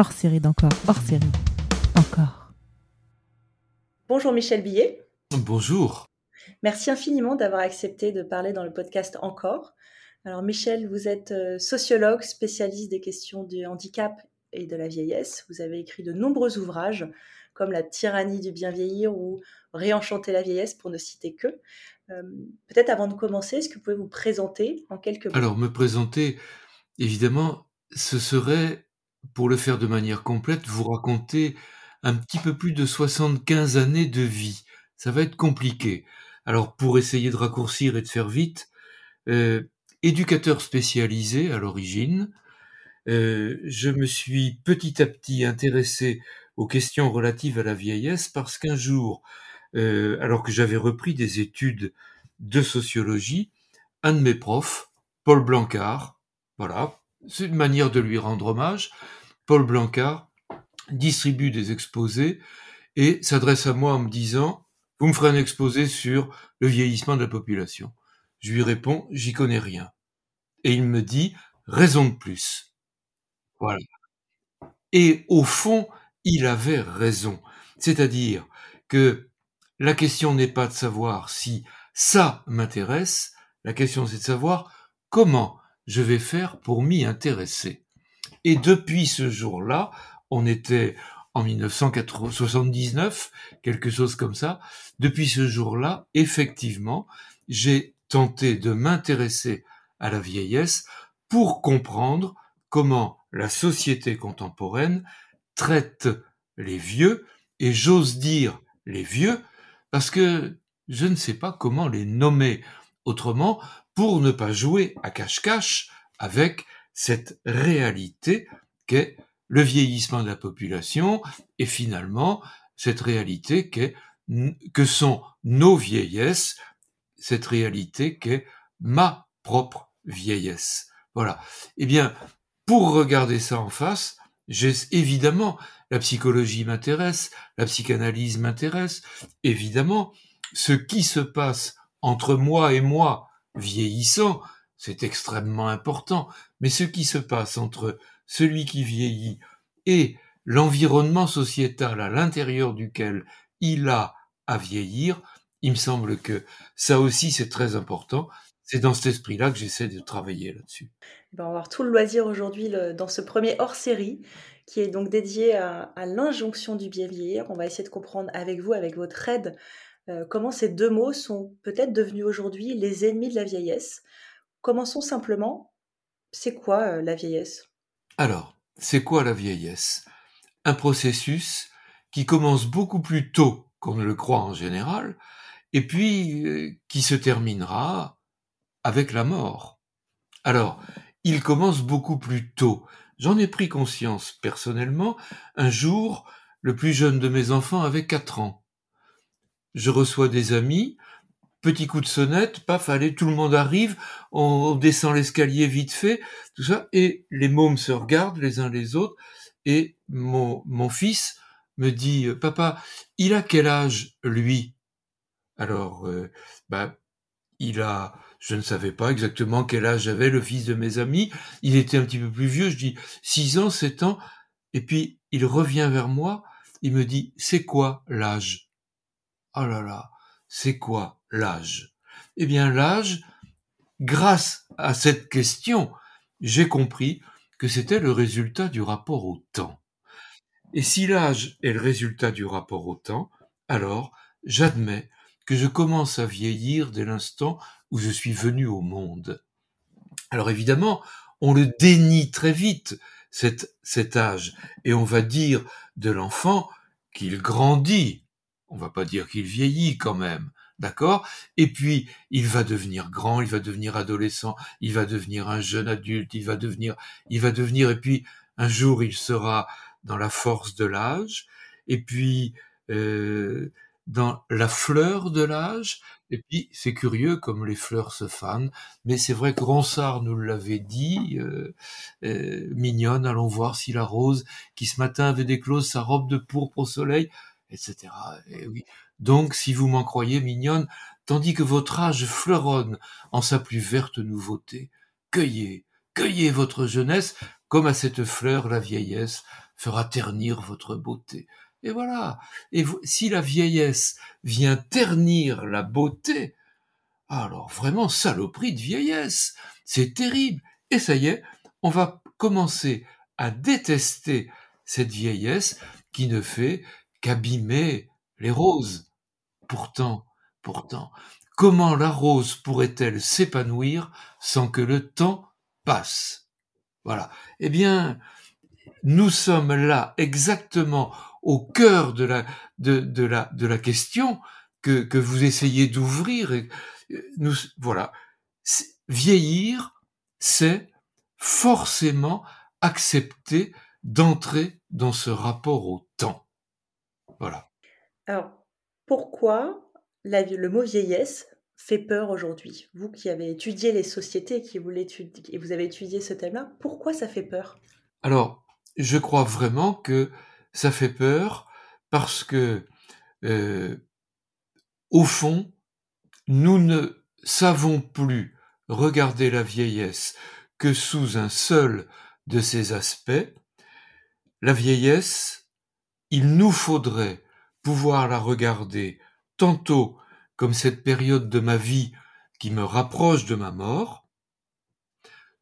hors série d'encore, hors série, encore. Bonjour Michel Billet. Bonjour. Merci infiniment d'avoir accepté de parler dans le podcast Encore. Alors Michel, vous êtes euh, sociologue, spécialiste des questions du handicap et de la vieillesse. Vous avez écrit de nombreux ouvrages comme La tyrannie du bien vieillir ou Réenchanter la vieillesse pour ne citer que. Euh, peut-être avant de commencer, est-ce que vous pouvez vous présenter en quelques mots? Alors me présenter, évidemment, ce serait, pour le faire de manière complète, vous raconter un petit peu plus de 75 années de vie. Ça va être compliqué. Alors pour essayer de raccourcir et de faire vite, euh, éducateur spécialisé à l'origine, euh, je me suis petit à petit intéressé aux questions relatives à la vieillesse parce qu'un jour, euh, alors que j'avais repris des études de sociologie, un de mes profs, Paul Blancard, voilà, c'est une manière de lui rendre hommage, Paul Blancard distribue des exposés et s'adresse à moi en me disant, vous me ferez un exposé sur le vieillissement de la population. Je lui réponds, j'y connais rien. Et il me dit, raison de plus. Voilà. Et au fond, il avait raison. C'est-à-dire que la question n'est pas de savoir si ça m'intéresse, la question c'est de savoir comment je vais faire pour m'y intéresser. Et depuis ce jour-là, on était en 1979, quelque chose comme ça, depuis ce jour-là, effectivement, j'ai tenté de m'intéresser à la vieillesse pour comprendre comment la société contemporaine traite les vieux, et j'ose dire les vieux, parce que je ne sais pas comment les nommer autrement pour ne pas jouer à cache-cache avec cette réalité qu'est le vieillissement de la population et finalement cette réalité qu'est, que sont nos vieillesses, cette réalité qu'est ma propre vieillesse. Voilà. Eh bien, pour regarder ça en face, évidemment la psychologie m'intéresse, la psychanalyse m'intéresse, évidemment, ce qui se passe entre moi et moi vieillissant, c'est extrêmement important, mais ce qui se passe entre celui qui vieillit et l'environnement sociétal à l'intérieur duquel il a à vieillir, il me semble que ça aussi c'est très important. C'est dans cet esprit-là que j'essaie de travailler là-dessus. Eh ben, on va avoir tout le loisir aujourd'hui dans ce premier hors-série qui est donc dédié à, l'injonction du bien vieillir. On va essayer de comprendre avec vous, avec votre aide, euh, comment ces deux mots sont peut-être devenus aujourd'hui les ennemis de la vieillesse? Commençons simplement. C'est quoi euh, la vieillesse? Alors, c'est quoi la vieillesse? Un processus qui commence beaucoup plus tôt qu'on ne le croit en général, et puis euh, qui se terminera avec la mort. Alors, il commence beaucoup plus tôt. J'en ai pris conscience personnellement. Un jour, le plus jeune de mes enfants avait quatre ans. Je reçois des amis, petit coup de sonnette, paf, allez, tout le monde arrive, on, descend l'escalier vite fait, tout ça, et les mômes se regardent les uns les autres, et mon, mon fils me dit, papa, il a quel âge, lui? Alors, euh, bah, il a je ne savais pas exactement quel âge avait le fils de mes amis. Il était un petit peu plus vieux. Je dis six ans, sept ans. Et puis il revient vers moi. Il me dit c'est quoi l'âge? Oh là là, c'est quoi l'âge? Eh bien l'âge, grâce à cette question, j'ai compris que c'était le résultat du rapport au temps. Et si l'âge est le résultat du rapport au temps, alors j'admets que je commence à vieillir dès l'instant où je suis venu au monde. Alors évidemment, on le dénie très vite, cet, cet âge, et on va dire de l'enfant qu'il grandit. On va pas dire qu'il vieillit quand même, d'accord? Et puis, il va devenir grand, il va devenir adolescent, il va devenir un jeune adulte, il va devenir, il va devenir, et puis, un jour, il sera dans la force de l'âge, et puis, euh, dans la fleur de l'âge. Et puis, c'est curieux comme les fleurs se fanent, mais c'est vrai que Ronsard nous l'avait dit, euh, euh, mignonne, allons voir si la rose, qui ce matin avait déclose sa robe de pourpre au soleil, etc. Et oui. Donc, si vous m'en croyez mignonne, tandis que votre âge fleuronne en sa plus verte nouveauté, cueillez, cueillez votre jeunesse, comme à cette fleur la vieillesse fera ternir votre beauté. Et voilà. Et si la vieillesse vient ternir la beauté, alors vraiment saloperie de vieillesse. C'est terrible. Et ça y est, on va commencer à détester cette vieillesse qui ne fait qu'abîmer les roses. Pourtant, pourtant, comment la rose pourrait-elle s'épanouir sans que le temps passe? Voilà. Eh bien, nous sommes là exactement au cœur de la, de, la, de la question que, que vous essayez d'ouvrir. Et nous, voilà. Vieillir, c'est forcément accepter d'entrer dans ce rapport au temps. Voilà. Alors, pourquoi le mot vieillesse fait peur aujourd'hui? Vous qui avez étudié les sociétés, qui vous, et vous avez étudié ce thème-là, pourquoi ça fait peur? Alors, je crois vraiment que ça fait peur parce que, euh, au fond, nous ne savons plus regarder la vieillesse que sous un seul de ses aspects. La vieillesse, il nous faudrait pouvoir la regarder tantôt comme cette période de ma vie qui me rapproche de ma mort,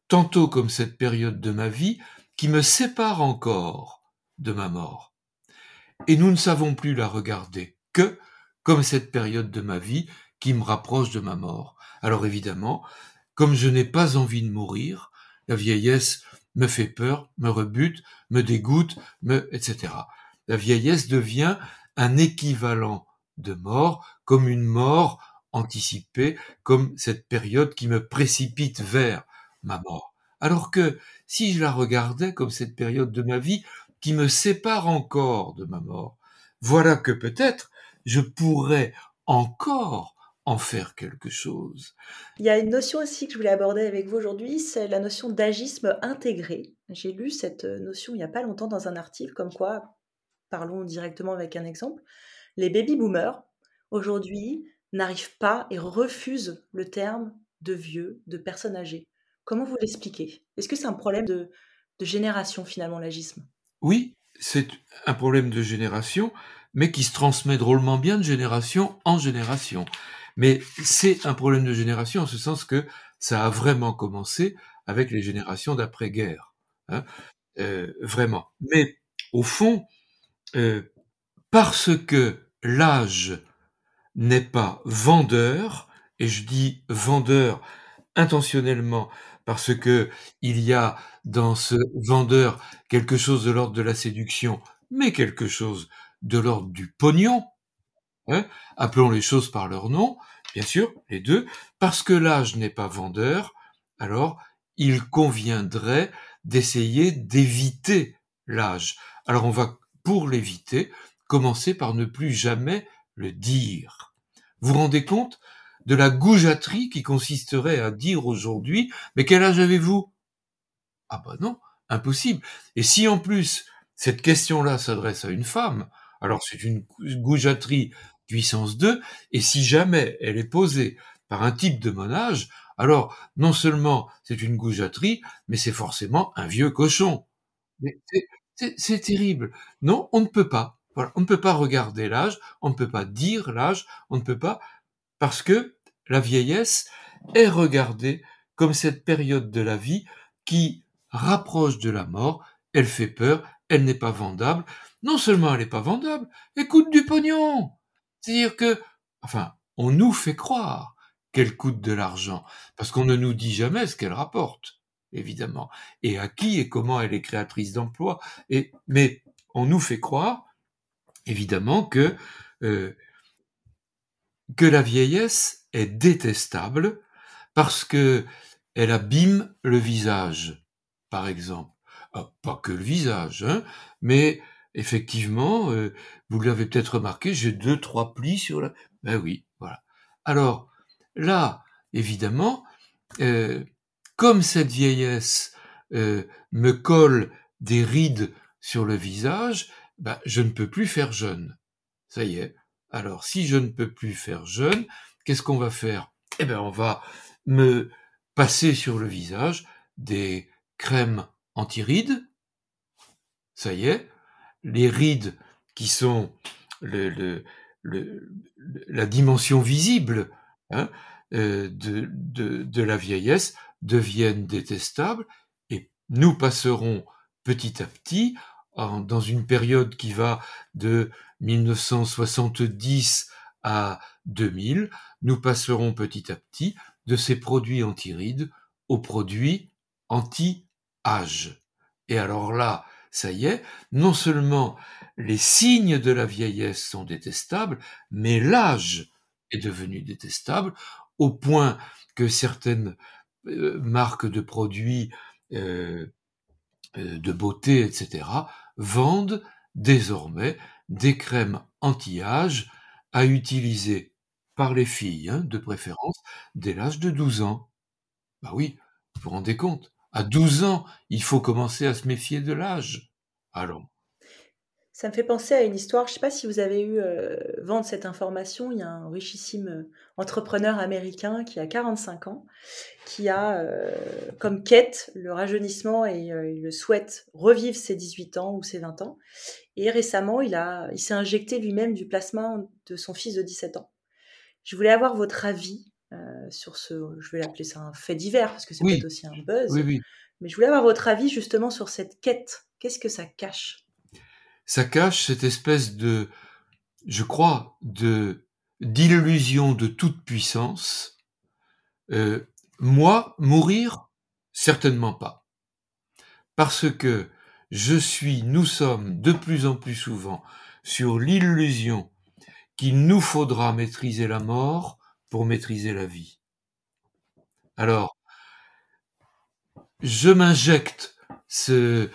tantôt comme cette période de ma vie qui me sépare encore de ma mort. Et nous ne savons plus la regarder que comme cette période de ma vie qui me rapproche de ma mort. Alors évidemment, comme je n'ai pas envie de mourir, la vieillesse me fait peur, me rebute, me dégoûte, me, etc. La vieillesse devient un équivalent de mort, comme une mort anticipée, comme cette période qui me précipite vers ma mort. Alors que si je la regardais comme cette période de ma vie qui me sépare encore de ma mort, voilà que peut-être je pourrais encore en faire quelque chose. Il y a une notion aussi que je voulais aborder avec vous aujourd'hui, c'est la notion d'agisme intégré. J'ai lu cette notion il n'y a pas longtemps dans un article, comme quoi, parlons directement avec un exemple, les baby-boomers, aujourd'hui, n'arrivent pas et refusent le terme de vieux, de personnes âgées. Comment vous l'expliquez? Est-ce que c'est un problème de, génération finalement, l'agisme? Oui, c'est un problème de génération, mais qui se transmet drôlement bien de génération en génération. Mais c'est un problème de génération en ce sens que ça a vraiment commencé avec les générations d'après-guerre. Hein, euh, vraiment. Mais au fond, euh, parce que l'âge n'est pas vendeur, et je dis vendeur intentionnellement parce que il y a dans ce vendeur quelque chose de l'ordre de la séduction, mais quelque chose de l'ordre du pognon. Hein Appelons les choses par leur nom, bien sûr, les deux, parce que l'âge n'est pas vendeur, alors il conviendrait d'essayer d'éviter l'âge. Alors on va, l'éviter, commencer par ne plus jamais le dire. Vous vous rendez compte de la goujaterie qui consisterait à dire aujourd'hui, mais quel âge avez-vous? Ah bah non, impossible. Et si en plus cette question-là s'adresse à une femme, alors c'est une goujaterie puissance 2, et si jamais elle est posée par un type de mon âge, alors non seulement c'est une goujaterie, mais c'est forcément un vieux cochon. C'est terrible. Non, on ne peut pas. On ne peut pas regarder l'âge, on ne peut pas dire l'âge, on ne peut pas parce que la vieillesse est regardée comme cette période de la vie qui rapproche de la mort, elle fait peur, elle n'est pas vendable. Non seulement elle n'est pas vendable, elle coûte du pognon. C'est-à-dire que, enfin, on nous fait croire qu'elle coûte de l'argent, parce qu'on ne nous dit jamais ce qu'elle rapporte, évidemment, et à qui et comment elle est créatrice d'emplois. Et mais on nous fait croire, évidemment, que euh, que la vieillesse est détestable parce que elle abîme le visage, par exemple. Ah, pas que le visage, hein, mais effectivement, euh, vous l'avez peut-être remarqué, j'ai deux, trois plis sur la... Ben oui, voilà. Alors, là, évidemment, euh, comme cette vieillesse euh, me colle des rides sur le visage, ben, je ne peux plus faire jeune. Ça y est, alors, si je ne peux plus faire jeune, qu'est-ce qu'on va faire? Eh bien, on va me passer sur le visage des crèmes anti-rides. ça y est, les rides qui sont la dimension visible hein, euh, de, la vieillesse deviennent détestables et nous passerons petit à petit dans une période qui va de 1970 à 2000, nous passerons petit à petit de ces produits anti-rides aux produits anti-âge. Et alors là, ça y est, non seulement les signes de la vieillesse sont détestables, mais l'âge est devenu détestable au point que certaines marques de produits euh, euh, de beauté, etc., vendent désormais des crèmes anti-âge à utiliser par les filles, hein, de préférence, dès l'âge de 12 ans. Bah oui, vous vous rendez compte, à 12 ans, il faut commencer à se méfier de l'âge. Alors, ça me fait penser à une histoire, je ne sais pas si vous avez eu euh, vent de cette information, il y a un richissime euh, entrepreneur américain qui a 45 ans, qui a euh, comme quête le rajeunissement et il le souhaite revivre ses 18 ans ou ses 20 ans. Et récemment, il, a, il s'est injecté lui-même du plasma de son fils de 17 ans. Je voulais avoir votre avis sur ce, je vais l'appeler ça un fait divers, parce que c'est peut-être aussi un buzz. Oui, oui. Mais je voulais avoir votre avis justement sur cette quête. Qu'est-ce que ça cache? Ça cache cette espèce de, je crois, de d'illusion de toute puissance. Euh, moi, mourir, certainement pas. Parce que je suis, nous sommes de plus en plus souvent sur l'illusion qu'il nous faudra maîtriser la mort pour maîtriser la vie. Alors, je m'injecte ce,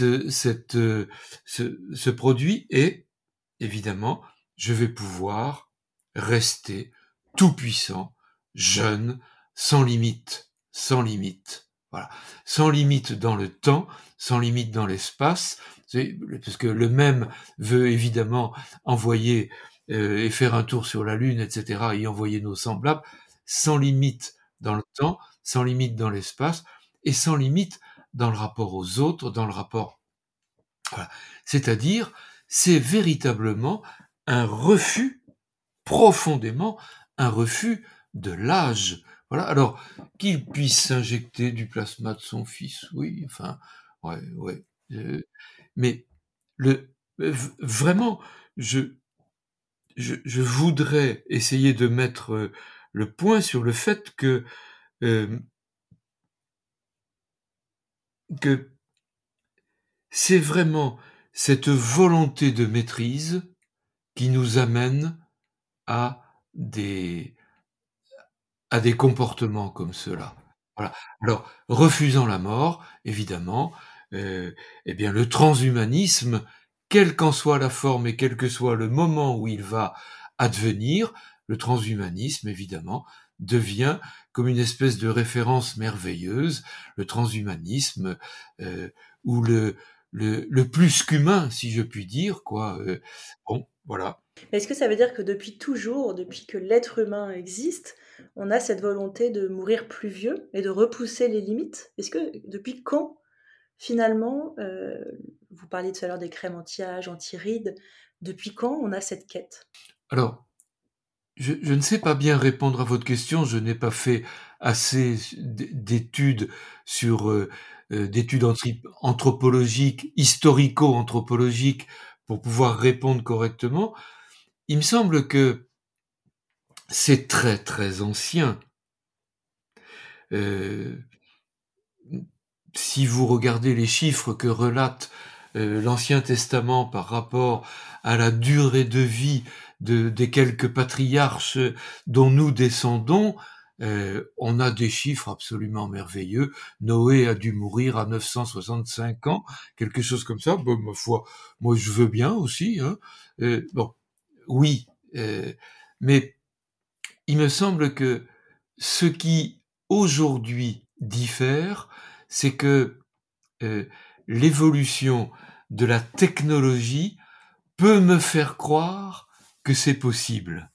euh, ce produit et, évidemment, je vais pouvoir rester tout puissant, jeune, sans limite, sans limite. Voilà. Sans limite dans le temps, sans limite dans l'espace, parce que le même veut évidemment envoyer euh, et faire un tour sur la Lune, etc., et envoyer nos semblables, sans limite dans le temps, sans limite dans l'espace, et sans limite dans le rapport aux autres, dans le rapport. C'est-à-dire, c'est véritablement un refus, profondément, un refus de l'âge. Voilà. Alors, qu'il puisse s'injecter du plasma de son fils, oui, enfin, ouais, ouais. Euh, mais le, vraiment, je, je, je, voudrais essayer de mettre euh, le point sur le fait que euh, que c'est vraiment cette volonté de maîtrise qui nous amène à des, comportements comme cela. Alors, refusant la mort, évidemment, euh, eh bien, le transhumanisme, quelle qu'en soit la forme et quel que soit le moment où il va advenir, le transhumanisme, évidemment, devient comme une espèce de référence merveilleuse, le transhumanisme, euh, ou le, le, le plus qu'humain, si je puis dire, quoi. Euh, bon, voilà. Est-ce que ça veut dire que depuis toujours, depuis que l'être humain existe, on a cette volonté de mourir plus vieux et de repousser les limites? Est-ce que depuis quand, finalement, euh, vous parliez tout à l'heure des crèmes anti-âge, anti-rides, depuis quand on a cette quête? Alors, je, ne sais pas bien répondre à votre question. Je n'ai pas fait assez d'études sur euh, euh, d'études anthropologiques, historico-anthropologiques pour pouvoir répondre correctement. Il me semble que c'est très très ancien. Euh, si vous regardez les chiffres que relate l'Ancien Testament par rapport à la durée de vie de, des quelques patriarches dont nous descendons, euh, on a des chiffres absolument merveilleux. Noé a dû mourir à 965 ans, quelque chose comme ça. Bon, ma foi, moi je veux bien aussi. Hein. Euh, bon, oui, euh, mais il me semble que ce qui aujourd'hui diffère, c'est que l'évolution de la technologie peut me faire croire que c'est possible,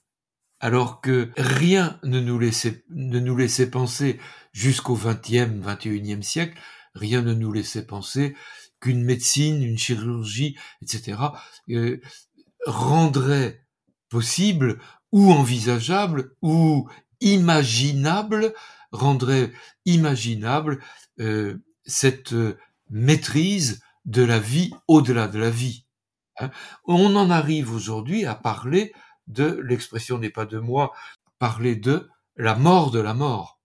alors que rien ne nous laissait, ne nous laissait penser jusqu'au XXe, XXIe siècle, rien ne nous laissait penser qu'une médecine, une chirurgie, etc., euh, rendrait possible ou envisageable ou imaginable, rendrait imaginable euh, cette euh, maîtrise de la vie au-delà de la vie. Hein. On en arrive aujourd'hui à parler de, l'expression n'est pas de moi, parler de la mort de la mort.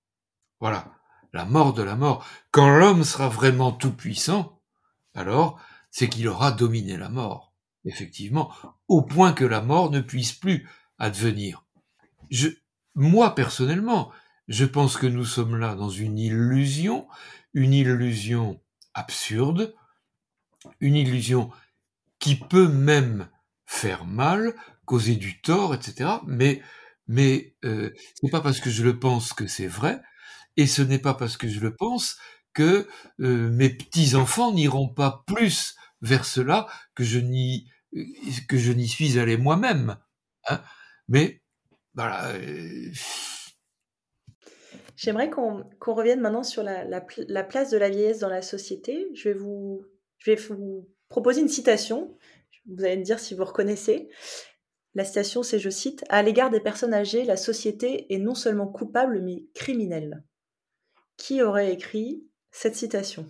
Voilà, la mort de la mort. Quand l'homme sera vraiment tout puissant, alors c'est qu'il aura dominé la mort, effectivement, au point que la mort ne puisse plus advenir. Je, moi personnellement, je pense que nous sommes là dans une illusion, une illusion absurde, une illusion qui peut même faire mal, causer du tort, etc. Mais mais euh, ce n'est pas parce que je le pense que c'est vrai, et ce n'est pas parce que je le pense que euh, mes petits enfants n'iront pas plus vers cela que je n'y suis allé moi-même. Hein. Mais voilà. Euh, J'aimerais qu'on revienne maintenant sur la, la, la, place de la vieillesse dans la société. Je vais vous, je vais vous proposer une citation. Vous allez me dire si vous reconnaissez. La citation, c'est, je cite, À l'égard des personnes âgées, la société est non seulement coupable, mais criminelle. Qui aurait écrit cette citation?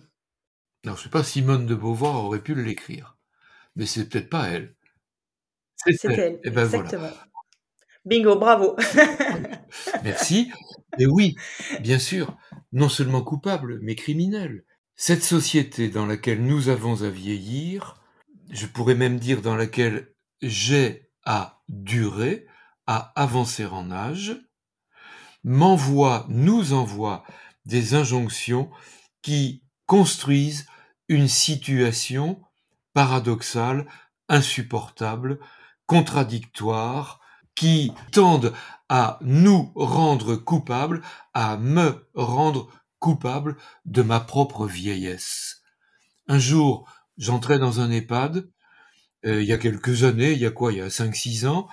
Alors, je ne sais pas, Simone de Beauvoir aurait pu l'écrire, mais c'est peut-être pas elle. C'est elle. elle. Eh ben exactement. Bingo, bravo. Merci. Et oui, bien sûr, non seulement coupable, mais criminel. Cette société dans laquelle nous avons à vieillir, je pourrais même dire dans laquelle j'ai à durer, à avancer en âge, m'envoie, nous envoie des injonctions qui construisent une situation paradoxale, insupportable, contradictoire, qui tendent à nous rendre coupables, à me rendre coupable de ma propre vieillesse. Un jour, j'entrais dans un EHPAD, euh, il y a quelques années, il y a quoi, il y a 5-6 ans,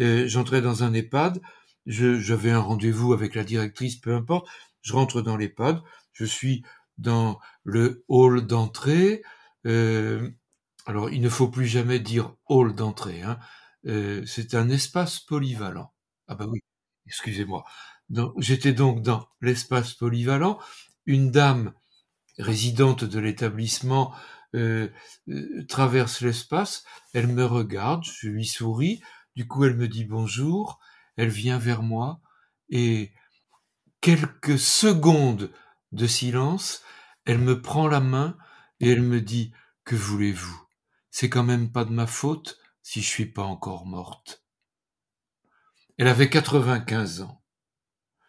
euh, j'entrais dans un EHPAD, j'avais un rendez-vous avec la directrice, peu importe, je rentre dans l'EHPAD, je suis dans le hall d'entrée, euh, alors il ne faut plus jamais dire hall d'entrée, hein, c'est un espace polyvalent. Ah bah oui, excusez-moi. J'étais donc dans l'espace polyvalent. Une dame résidente de l'établissement euh, euh, traverse l'espace, elle me regarde, je lui souris, du coup elle me dit bonjour, elle vient vers moi, et quelques secondes de silence, elle me prend la main et elle me dit Que voulez-vous? C'est quand même pas de ma faute si je suis pas encore morte. Elle avait 95 ans.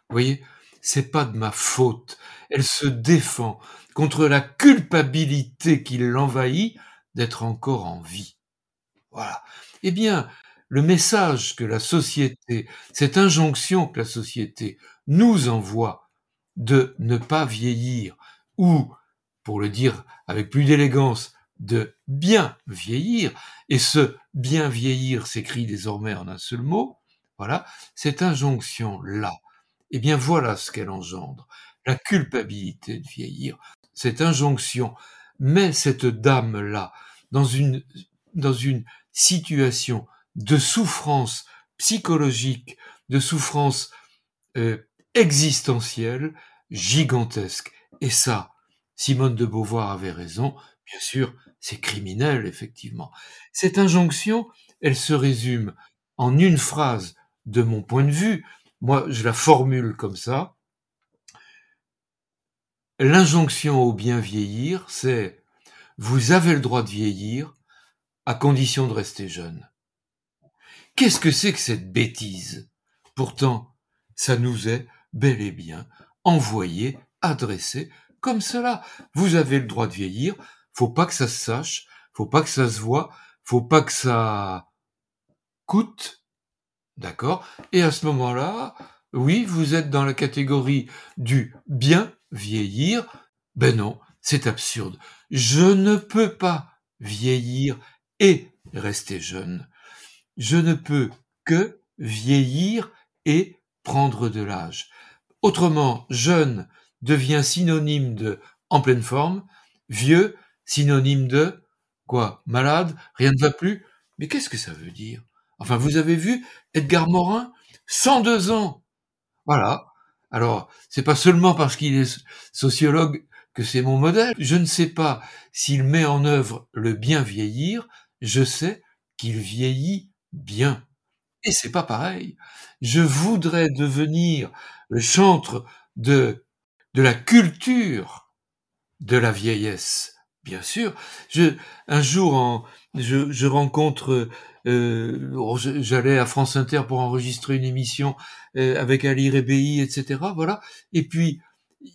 Vous voyez, c'est pas de ma faute. Elle se défend contre la culpabilité qui l'envahit d'être encore en vie. Voilà. Eh bien, le message que la société, cette injonction que la société nous envoie de ne pas vieillir, ou, pour le dire avec plus d'élégance, de bien vieillir, et ce bien vieillir s'écrit désormais en un seul mot, voilà, cette injonction-là, eh bien voilà ce qu'elle engendre, la culpabilité de vieillir, cette injonction met cette dame-là dans une, dans une situation de souffrance psychologique, de souffrance euh, existentielle gigantesque. Et ça, Simone de Beauvoir avait raison, bien sûr, c'est criminel, effectivement. Cette injonction, elle se résume en une phrase de mon point de vue. Moi, je la formule comme ça. L'injonction au bien vieillir, c'est vous avez le droit de vieillir à condition de rester jeune. Qu'est-ce que c'est que cette bêtise? Pourtant, ça nous est bel et bien envoyé, adressé comme cela. Vous avez le droit de vieillir, faut pas que ça se sache, faut pas que ça se voit, faut pas que ça coûte, d'accord Et à ce moment-là, oui, vous êtes dans la catégorie du bien vieillir. Ben non, c'est absurde. Je ne peux pas vieillir et rester jeune. Je ne peux que vieillir et prendre de l'âge. Autrement, jeune devient synonyme de en pleine forme, vieux synonyme de quoi Malade Rien ne va plus Mais qu'est-ce que ça veut dire? Enfin, vous avez vu Edgar Morin 102 ans Voilà. Alors, c'est pas seulement parce qu'il est sociologue que c'est mon modèle. Je ne sais pas s'il met en œuvre le bien vieillir, je sais qu'il vieillit bien. Et c'est pas pareil. Je voudrais devenir le chantre de, de la culture de la vieillesse. Bien sûr. Un jour, je, rencontre, euh, j'allais à France Inter pour enregistrer une émission euh, avec Ali Rebéi, etc. Voilà. Et puis,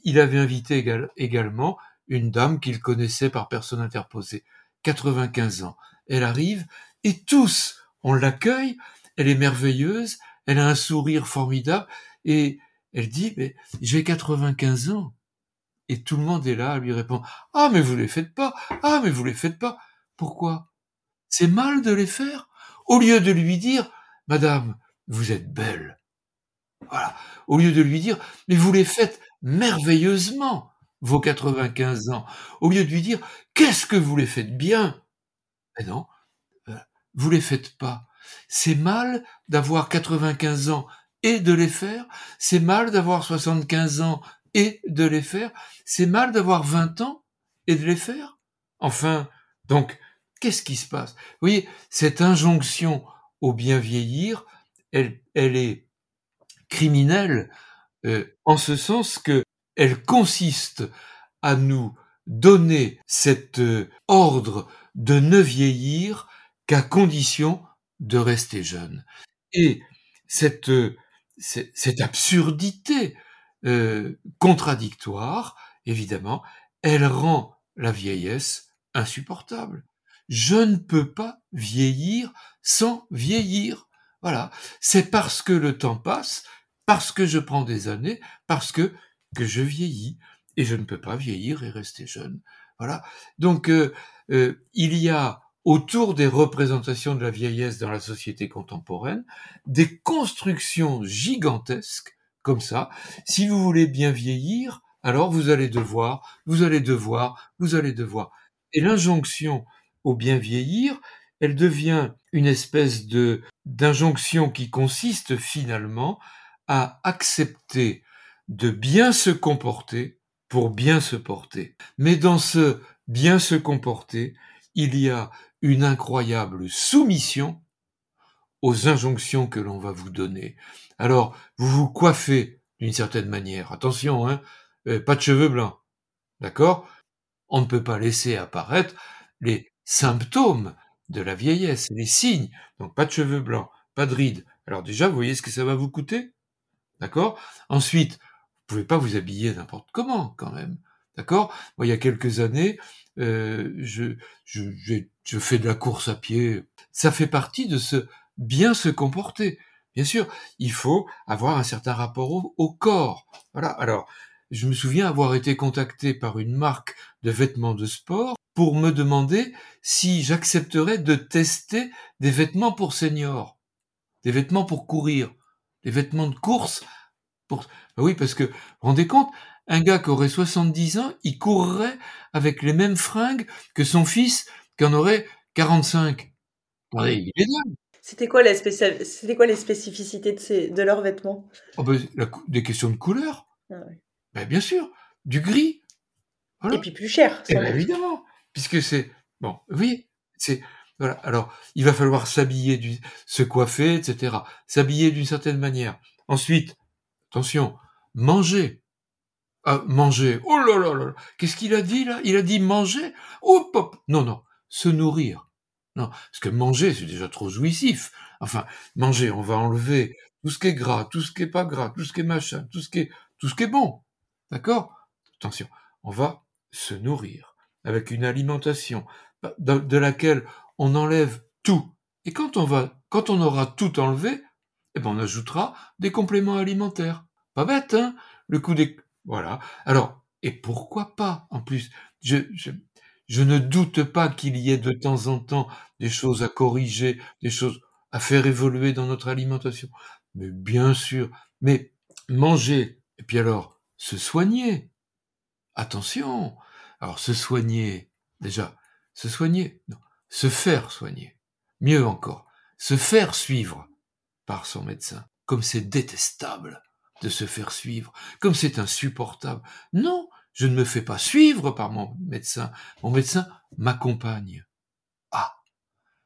il avait invité également une dame qu'il connaissait par personne interposée, 95 ans. Elle arrive et tous, on l'accueille, elle est merveilleuse, elle a un sourire formidable et elle dit, mais j'ai 95 ans. Et tout le monde est là à lui répondre, ah, mais vous les faites pas, ah, mais vous les faites pas. Pourquoi? C'est mal de les faire? Au lieu de lui dire, madame, vous êtes belle. Voilà. Au lieu de lui dire, mais vous les faites merveilleusement, vos 95 ans. Au lieu de lui dire, qu'est-ce que vous les faites bien? Mais non, euh, vous les faites pas. C'est mal d'avoir 95 ans et de les faire. C'est mal d'avoir 75 ans et de les faire. C'est mal d'avoir 20 ans et de les faire. Enfin, donc, qu'est-ce qui se passe? Vous voyez, cette injonction au bien vieillir, elle, elle est criminelle euh, en ce sens que elle consiste à nous donner cet euh, ordre de ne vieillir qu'à condition de rester jeune. Et cette, euh, cette absurdité euh, contradictoire, évidemment, elle rend la vieillesse insupportable. Je ne peux pas vieillir sans vieillir. Voilà. C'est parce que le temps passe, parce que je prends des années, parce que, que je vieillis. Et je ne peux pas vieillir et rester jeune. Voilà. Donc, euh, euh, il y a autour des représentations de la vieillesse dans la société contemporaine, des constructions gigantesques comme ça. Si vous voulez bien vieillir, alors vous allez devoir, vous allez devoir, vous allez devoir. Et l'injonction au bien vieillir, elle devient une espèce de d'injonction qui consiste finalement à accepter de bien se comporter pour bien se porter. Mais dans ce bien se comporter, il y a une incroyable soumission aux injonctions que l'on va vous donner. Alors, vous vous coiffez d'une certaine manière. Attention, hein, euh, pas de cheveux blancs. D'accord? On ne peut pas laisser apparaître les symptômes de la vieillesse, les signes. Donc, pas de cheveux blancs, pas de rides. Alors déjà, vous voyez ce que ça va vous coûter? D'accord? Ensuite, vous pouvez pas vous habiller n'importe comment, quand même. D'accord? Moi, il y a quelques années, euh, je, je, je, fais de la course à pied. Ça fait partie de ce bien se comporter. Bien sûr, il faut avoir un certain rapport au, au corps. Voilà. Alors, je me souviens avoir été contacté par une marque de vêtements de sport pour me demander si j'accepterais de tester des vêtements pour seniors, des vêtements pour courir, des vêtements de course. Pour... Ben oui, parce que, vous vous rendez compte, un gars qui aurait 70 ans, il courrait avec les mêmes fringues que son fils qui en aurait 45. il est C'était quoi, C'était quoi les spécificités de, ces... de leurs vêtements? Oh ben, Des questions de couleur. Ah ben, bien sûr, du gris. Et puis plus cher. Eh ben, évidemment, puisque c'est bon. Oui, c'est voilà. Alors, il va falloir s'habiller, du... se coiffer, etc. S'habiller d'une certaine manière. Ensuite, attention, manger manger. Oh là là là Qu'est-ce qu'il a dit là? Il a dit manger Oh pop Non, non, se nourrir. Non, parce que manger, c'est déjà trop jouissif. Enfin, manger, on va enlever tout ce qui est gras, tout ce qui est pas gras, tout ce qui est machin, tout ce qui est, tout ce qui est bon. D'accord? Attention, on va se nourrir avec une alimentation de, laquelle on enlève tout. Et quand on va, quand on aura tout enlevé, eh ben on ajoutera des compléments alimentaires. Pas bête, hein? Le coup des, voilà. Alors, et pourquoi pas En plus, je, je ne doute pas qu'il y ait de temps en temps des choses à corriger, des choses à faire évoluer dans notre alimentation. Mais bien sûr, mais manger, et puis alors, se soigner. Attention. Alors, se soigner, déjà, se soigner, non, se faire soigner. Mieux encore, se faire suivre par son médecin. Comme c'est détestable de se faire suivre, comme c'est insupportable. Non, je ne me fais pas suivre par mon médecin. Mon médecin m'accompagne. Ah,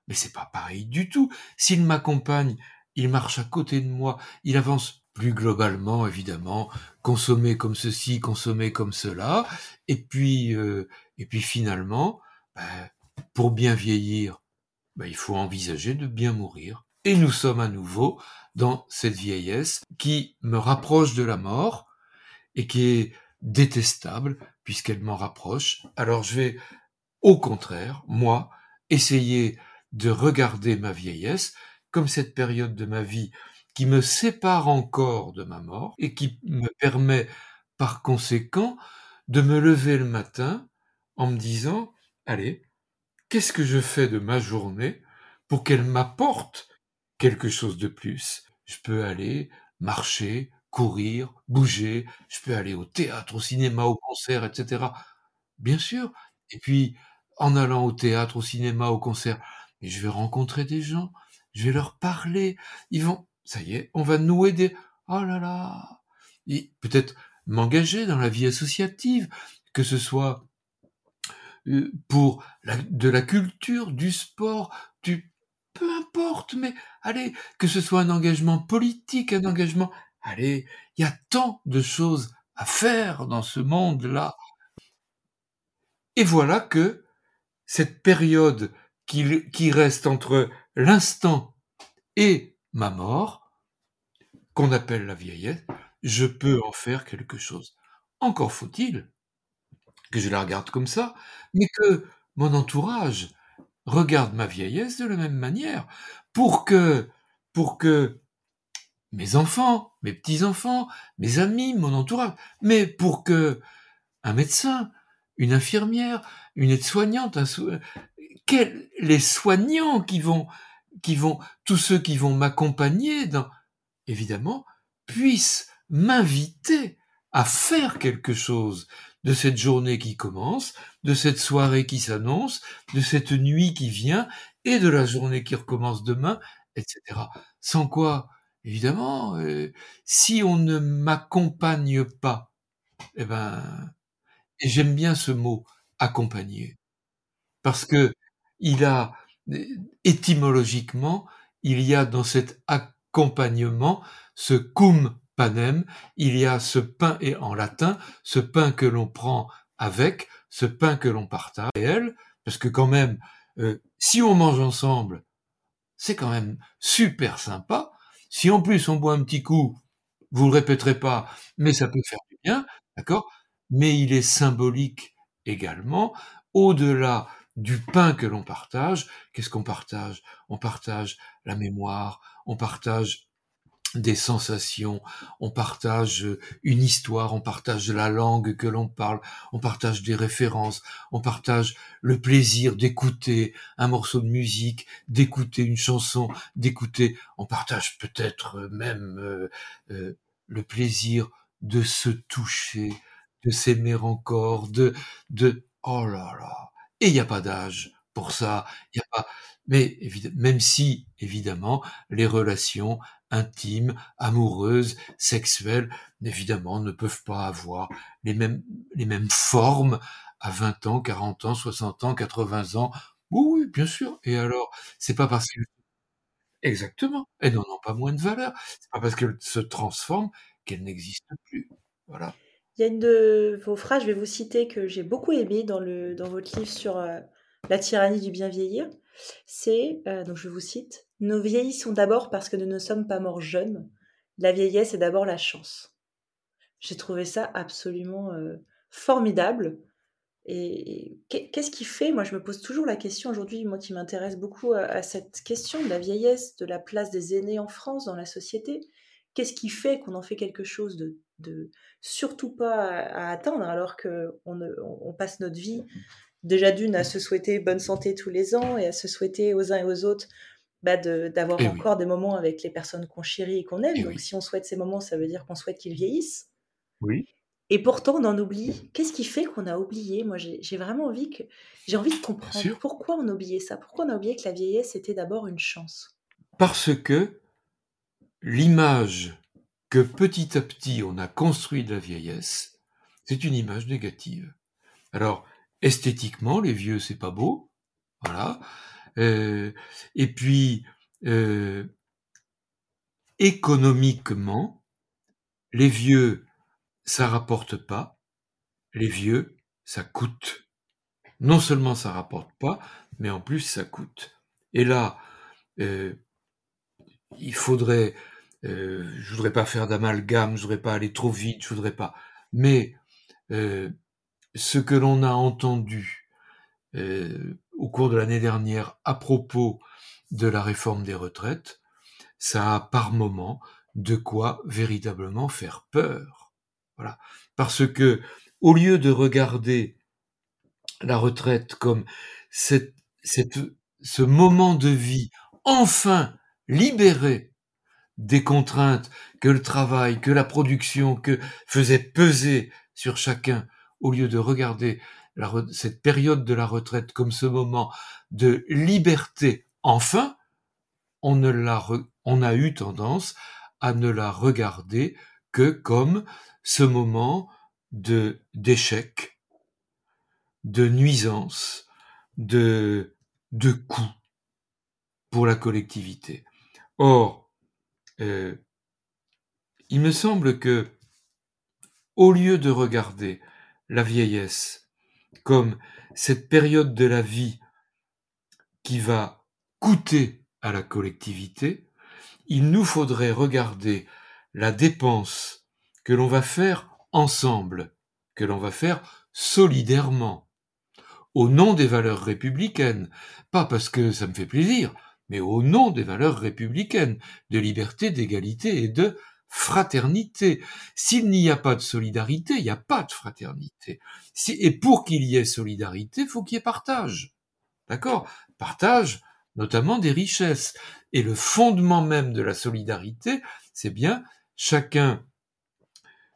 mais c'est pas pareil du tout. S'il m'accompagne, il marche à côté de moi, il avance plus globalement, évidemment, consommer comme ceci, consommer comme cela, et puis, euh, et puis finalement, ben, pour bien vieillir, ben, il faut envisager de bien mourir. Et nous sommes à nouveau dans cette vieillesse qui me rapproche de la mort et qui est détestable puisqu'elle m'en rapproche. Alors je vais, au contraire, moi, essayer de regarder ma vieillesse comme cette période de ma vie qui me sépare encore de ma mort et qui me permet par conséquent de me lever le matin en me disant, allez, qu'est-ce que je fais de ma journée pour qu'elle m'apporte quelque chose de plus? Je peux aller marcher, courir, bouger, je peux aller au théâtre, au cinéma, au concert, etc. Bien sûr. Et puis, en allant au théâtre, au cinéma, au concert, je vais rencontrer des gens, je vais leur parler, ils vont, ça y est, on va nouer des, oh là là, peut-être m'engager dans la vie associative, que ce soit euh, pour de la culture, du sport, du peu importe, mais allez, que ce soit un engagement politique, un engagement, allez, il y a tant de choses à faire dans ce monde-là. Et voilà que cette période qui, reste entre l'instant et ma mort, qu'on appelle la vieillesse, je peux en faire quelque chose. Encore faut-il que je la regarde comme ça, mais que mon entourage regarde ma vieillesse de la même manière, pour que, pour que mes enfants, mes petits-enfants, mes amis, mon entourage, mais pour que un médecin, une infirmière, une aide-soignante, les soignants qui vont, qui vont, tous ceux qui vont m'accompagner dans, évidemment, puissent m'inviter à faire quelque chose de cette journée qui commence, de cette soirée qui s'annonce, de cette nuit qui vient, et de la journée qui recommence demain, etc. Sans quoi, évidemment, euh, si on ne m'accompagne pas, eh ben, et j'aime bien ce mot, accompagner, parce que il a, étymologiquement, il y a dans cet accompagnement ce cum panem, il y a ce pain, et en latin, ce pain que l'on prend avec, ce pain que l'on partage, réel, parce que quand même, euh, si on mange ensemble, c'est quand même super sympa. Si en plus on boit un petit coup, vous le répéterez pas, mais ça peut faire du bien, d'accord? Mais il est symbolique également, au-delà du pain que l'on partage. Qu'est-ce qu'on partage? On partage la mémoire, on partage des sensations, on partage une histoire, on partage la langue que l'on parle, on partage des références, on partage le plaisir d'écouter un morceau de musique, d'écouter une chanson, d'écouter, on partage peut-être même euh, euh, le plaisir de se toucher, de s'aimer encore, de, de, oh là là, et il n'y a pas d'âge pour ça. Il y a pas. Mais même si, évidemment, les relations intimes, amoureuses, sexuelles, évidemment, ne peuvent pas avoir les mêmes, les mêmes formes à 20 ans, 40 ans, 60 ans, 80 ans. Oui, bien sûr. Et alors, c'est pas parce que exactement, elles n'en ont pas moins de valeur. C'est pas parce qu'elles se transforment qu'elles n'existent plus. Voilà. Il y a une de vos phrases, je vais vous citer, que j'ai beaucoup aimé dans, le, dans votre livre sur euh, la tyrannie du bien vieillir. C'est, euh, donc je vous cite, Nos vieillissons d'abord parce que nous ne sommes pas morts jeunes. La vieillesse est d'abord la chance. J'ai trouvé ça absolument euh, formidable. Et, qu'est-ce qui fait, moi je me pose toujours la question aujourd'hui, moi qui m'intéresse beaucoup à, cette question de la vieillesse, de la place des aînés en France dans la société, qu'est-ce qui fait qu'on en fait quelque chose de surtout pas à, atteindre alors qu'on on, passe notre vie déjà d'une à se souhaiter bonne santé tous les ans et à se souhaiter aux uns et aux autres bah d'avoir eh encore des moments avec les personnes qu'on chérit et qu'on aime. Eh Donc si on souhaite ces moments, ça veut dire qu'on souhaite qu'ils vieillissent. Oui. Et pourtant, on en oublie. Qu'est-ce qui fait qu'on a oublié? Moi, j'ai vraiment envie que j'ai envie de comprendre pourquoi on a oublié ça. Pourquoi on a oublié que la vieillesse était d'abord une chance? Parce que l'image que petit à petit on a construit de la vieillesse, c'est une image négative. Alors, esthétiquement, les vieux, c'est pas beau, voilà. Euh, et puis, euh, économiquement, les vieux, ça rapporte pas. Les vieux, ça coûte. Non seulement ça rapporte pas, mais en plus ça coûte. Et là, euh, il faudrait, euh, je voudrais pas faire d'amalgame, je voudrais pas aller trop vite, je voudrais pas. Mais ce que l'on a entendu euh, au cours de l'année dernière à propos de la réforme des retraites, ça a par moment de quoi véritablement faire peur. Voilà. Parce que, au lieu de regarder la retraite comme cette, cette, ce moment de vie enfin libéré des contraintes que le travail, que la production, que faisait peser sur chacun, au lieu de regarder cette période de la retraite comme ce moment de liberté, enfin, on, a eu tendance à ne la regarder que comme ce moment de d'échec, de nuisance, de de coût pour la collectivité. Or, euh, il me semble que au lieu de regarder la vieillesse comme cette période de la vie qui va coûter à la collectivité, il nous faudrait regarder la dépense que l'on va faire ensemble, que l'on va faire solidairement, au nom des valeurs républicaines, pas parce que ça me fait plaisir, mais au nom des valeurs républicaines, de liberté, d'égalité et de fraternité. S'il n'y a pas de solidarité, il n'y a pas de fraternité. et pour qu'il y ait solidarité, il faut qu'il y ait partage. D'accord? Partage, notamment des richesses. Et le fondement même de la solidarité, c'est bien chacun,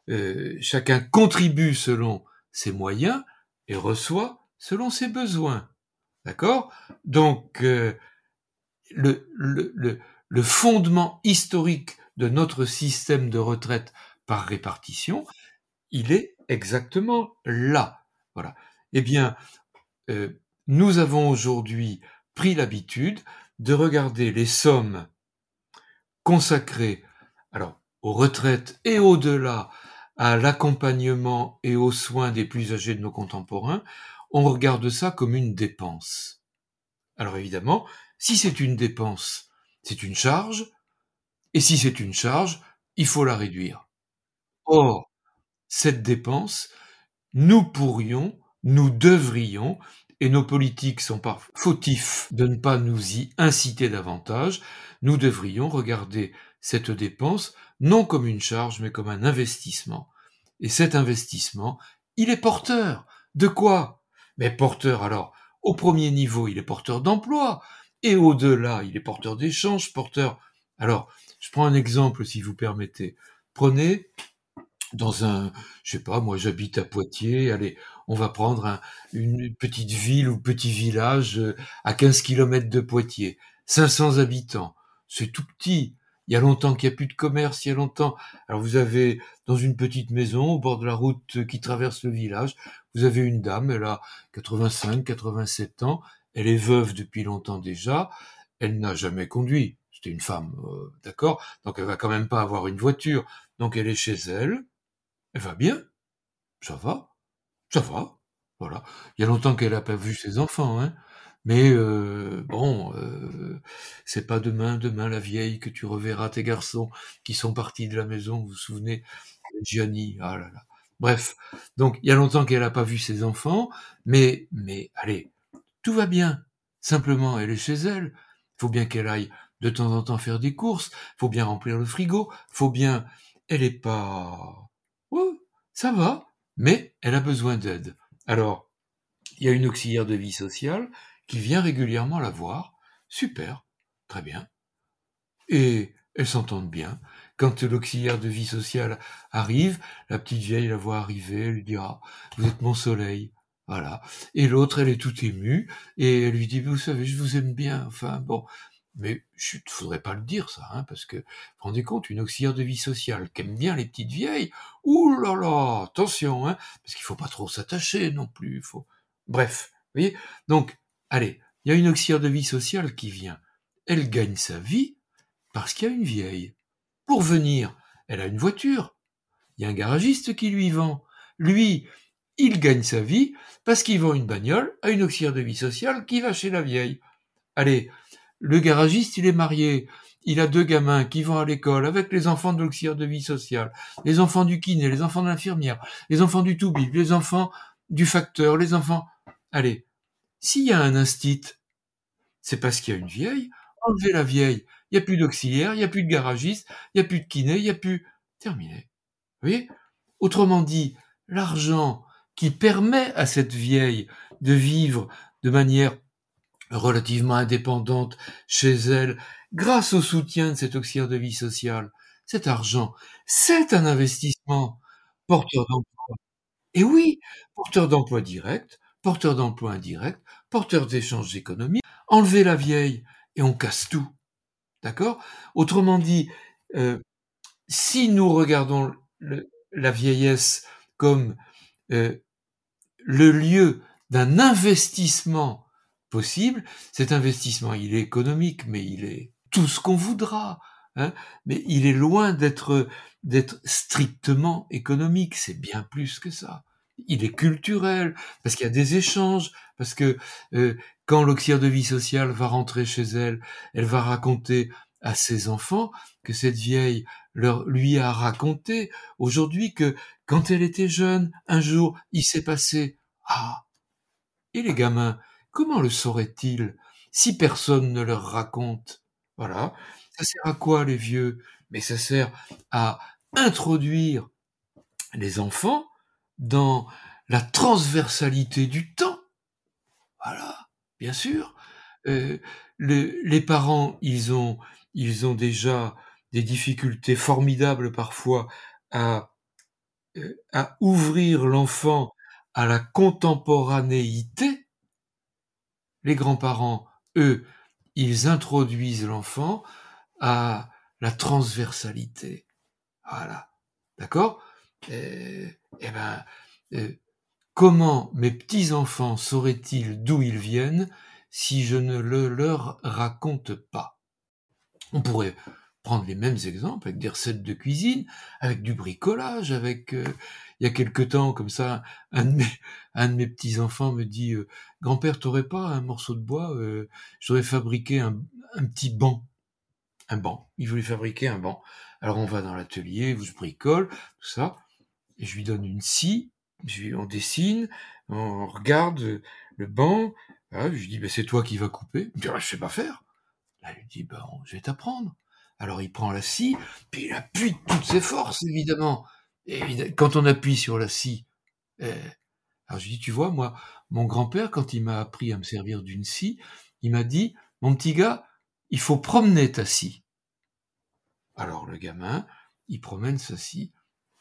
euh, chacun contribue selon ses moyens et reçoit selon ses besoins. D'accord? Donc, euh, le, fondement historique de notre système de retraite par répartition, il est exactement là. Voilà. Eh bien, euh, nous avons aujourd'hui pris l'habitude de regarder les sommes consacrées alors aux retraites et au-delà à l'accompagnement et aux soins des plus âgés de nos contemporains, on regarde ça comme une dépense. Alors évidemment, si c'est une dépense, c'est une charge, et si c'est une charge, il faut la réduire. Or, cette dépense, nous pourrions, nous devrions, et nos politiques sont pas fautifs de ne pas nous y inciter davantage, nous devrions regarder cette dépense non comme une charge, mais comme un investissement. Et cet investissement, il est porteur. De quoi? Mais porteur alors, au premier niveau, il est porteur d'emploi, et au-delà, il est porteur d'échanges, porteur... Alors, je prends un exemple, si vous permettez. Prenez dans un, je sais pas, moi j'habite à Poitiers, allez, on va prendre une petite ville ou petit village euh, à 15 km de Poitiers, 500 habitants, c'est tout petit. Il y a longtemps qu'il n'y a plus de commerce, il y a longtemps. Alors vous avez dans une petite maison au bord de la route qui traverse le village, vous avez une dame, elle a 85, 87 ans, elle est veuve depuis longtemps déjà, elle n'a jamais conduit c'était une femme, euh, d'accord Donc elle va quand même pas avoir une voiture. Donc elle est chez elle, elle va bien, ça va, ça va, voilà. Il y a longtemps qu'elle a pas vu ses enfants, hein. Mais euh, bon, euh, c'est pas demain, demain la vieille que tu reverras tes garçons qui sont partis de la maison. Vous vous souvenez, Gianni, ah là là. Bref, donc il y a longtemps qu'elle a pas vu ses enfants, mais mais allez, tout va bien. Simplement, elle est chez elle. Il faut bien qu'elle aille de temps en temps faire des courses, faut bien remplir le frigo, faut bien... Elle est pas... Ça va, mais elle a besoin d'aide. Alors, il y a une auxiliaire de vie sociale qui vient régulièrement la voir. Super, très bien. Et elles s'entendent bien. quand l'auxiliaire de vie sociale arrive, la petite vieille la voit arriver, elle lui dira, vous êtes mon soleil. Voilà. Et l'autre, elle est toute émue, et elle lui dit, vous savez, je vous aime bien. Enfin, bon. Mais il ne faudrait pas le dire, ça, hein, parce que, vous compte, une auxiliaire de vie sociale qui aime bien les petites vieilles, ouh là là, attention, hein, parce qu'il faut pas trop s'attacher non plus. Faut... Bref, vous voyez Donc, allez, il y a une auxiliaire de vie sociale qui vient. Elle gagne sa vie parce qu'il y a une vieille. Pour venir, elle a une voiture. Il y a un garagiste qui lui vend. Lui, il gagne sa vie parce qu'il vend une bagnole à une auxiliaire de vie sociale qui va chez la vieille. Allez, le garagiste, il est marié. Il a deux gamins qui vont à l'école avec les enfants de l'auxiliaire de vie sociale, les enfants du kiné, les enfants de l'infirmière, les enfants du toubib, les enfants du facteur, les enfants. Allez, s'il y a un instit, c'est parce qu'il y a une vieille. Enlevez la vieille. Il n'y a plus d'auxiliaire, il n'y a plus de garagiste, il n'y a plus de kiné, il n'y a plus. Terminé. Vous voyez? Autrement dit, l'argent qui permet à cette vieille de vivre de manière relativement indépendante chez elle, grâce au soutien de cet auxiliaire de vie sociale, cet argent, c'est un investissement porteur d'emploi. Et oui, porteur d'emploi direct, porteur d'emploi indirect, porteur d'échanges économiques. Enlevez la vieille et on casse tout. D'accord? Autrement dit, euh, si nous regardons la vieillesse comme euh, le lieu d'un investissement possible. Cet investissement, il est économique, mais il est tout ce qu'on voudra. Hein mais il est loin d'être strictement économique. C'est bien plus que ça. Il est culturel parce qu'il y a des échanges, parce que euh, quand l'auxiliaire de vie sociale va rentrer chez elle, elle va raconter à ses enfants que cette vieille leur lui a raconté aujourd'hui que quand elle était jeune, un jour, il s'est passé ah. Et les gamins, Comment le sauraient-ils si personne ne leur raconte? Voilà. Ça sert à quoi les vieux? Mais ça sert à introduire les enfants dans la transversalité du temps. Voilà, bien sûr. Euh, les parents, ils ont, déjà des difficultés formidables parfois à, euh, à ouvrir l'enfant à la contemporanéité les grands-parents, eux, ils introduisent l'enfant à la transversalité. Voilà. D'accord? Eh, eh ben, euh, comment mes petits-enfants sauraient-ils d'où ils viennent si je ne le leur raconte pas? On pourrait prendre les mêmes exemples avec des recettes de cuisine, avec du bricolage, avec euh, il y a quelque temps, comme ça, un de mes, mes petits-enfants me dit euh, Grand-père, t'aurais pas un morceau de bois euh, J'aurais fabriqué un, petit banc. Un banc. Il voulait fabriquer un banc. Alors on va dans l'atelier, vous bricole, tout ça. Je lui donne une scie, je on dessine, on regarde le banc. je lui dis ben, C'est toi qui vas couper. Il me dit ah, Je sais pas faire. Là, lui dis ben, Je vais t'apprendre. Alors il prend la scie, puis il appuie de toutes ses forces, évidemment. Et quand on appuie sur la scie, euh, alors je dis, tu vois, moi, mon grand-père, quand il m'a appris à me servir d'une scie, il m'a dit, mon petit gars, il faut promener ta scie. Alors le gamin, il promène sa scie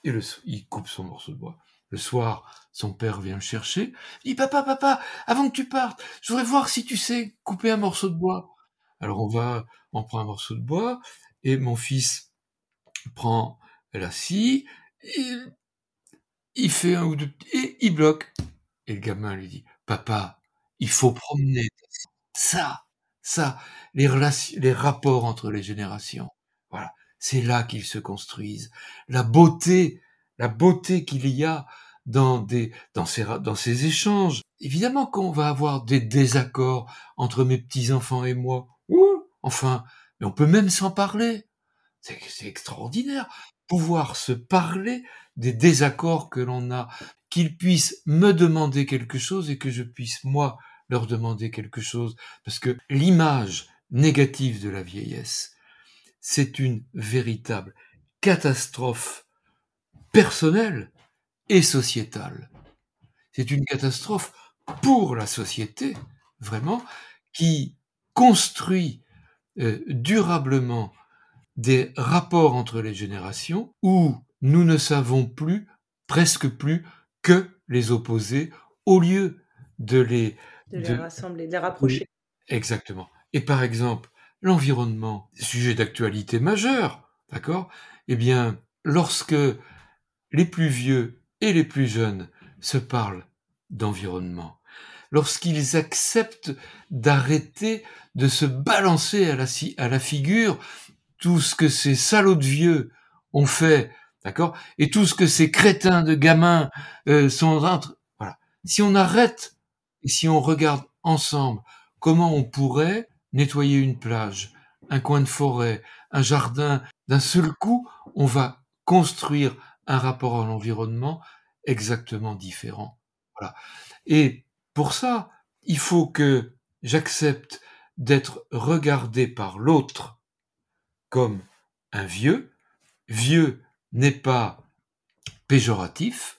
et le, il coupe son morceau de bois. Le soir, son père vient le chercher. Il dit, papa, papa, avant que tu partes, je voudrais voir si tu sais couper un morceau de bois. Alors on va, on prend un morceau de bois et mon fils prend la scie il, fait un ou deux et il bloque. Et le gamin lui dit, papa, il faut promener ça, ça, les relations, les rapports entre les générations. Voilà. C'est là qu'ils se construisent. La beauté, la beauté qu'il y a dans des, dans ces, dans ces échanges. Évidemment qu'on va avoir des désaccords entre mes petits-enfants et moi. enfin, mais on peut même s'en parler. C'est extraordinaire pouvoir se parler des désaccords que l'on a, qu'ils puissent me demander quelque chose et que je puisse moi leur demander quelque chose, parce que l'image négative de la vieillesse, c'est une véritable catastrophe personnelle et sociétale. C'est une catastrophe pour la société, vraiment, qui construit euh, durablement des rapports entre les générations où nous ne savons plus, presque plus, que les opposer au lieu de les... De les rassembler, de les rapprocher. Exactement. Et par exemple, l'environnement, sujet d'actualité majeur, d'accord? Eh bien, lorsque les plus vieux et les plus jeunes se parlent d'environnement, lorsqu'ils acceptent d'arrêter de se balancer à la, figure tout ce que ces salauds de vieux ont fait, d'accord? Et tout ce que ces crétins de gamins euh, sont entre... Voilà. Si on arrête et si on regarde ensemble comment on pourrait nettoyer une plage, un coin de forêt, un jardin, d'un seul coup, on va construire un rapport à l'environnement exactement différent. Voilà. Et pour ça, il faut que j'accepte d'être regardé par l'autre comme un vieux. Vieux n'est pas péjoratif,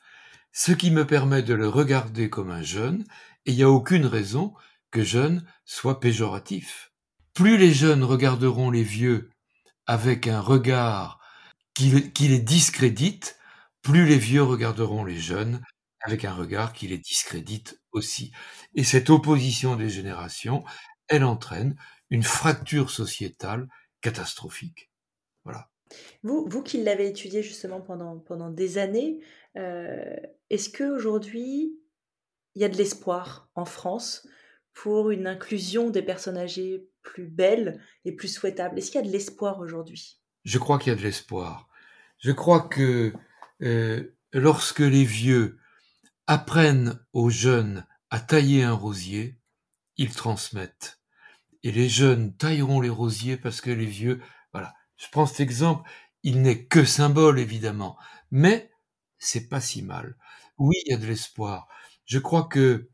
ce qui me permet de le regarder comme un jeune, et il n'y a aucune raison que jeune soit péjoratif. Plus les jeunes regarderont les vieux avec un regard qui, les discrédite, plus les vieux regarderont les jeunes avec un regard qui les discrédite aussi. Et cette opposition des générations, elle entraîne une fracture sociétale catastrophique. Voilà. Vous, vous qui l'avez étudié justement pendant, pendant des années, euh, est-ce qu'aujourd'hui, il y a de l'espoir en France pour une inclusion des personnes âgées plus belle et plus souhaitable Est-ce qu'il y a de l'espoir aujourd'hui? Je crois qu'il y a de l'espoir. Je crois que euh, lorsque les vieux apprennent aux jeunes à tailler un rosier, ils transmettent. Et les jeunes tailleront les rosiers parce que les vieux, voilà. Je prends cet exemple, il n'est que symbole évidemment, mais c'est pas si mal. Oui, il y a de l'espoir. Je crois que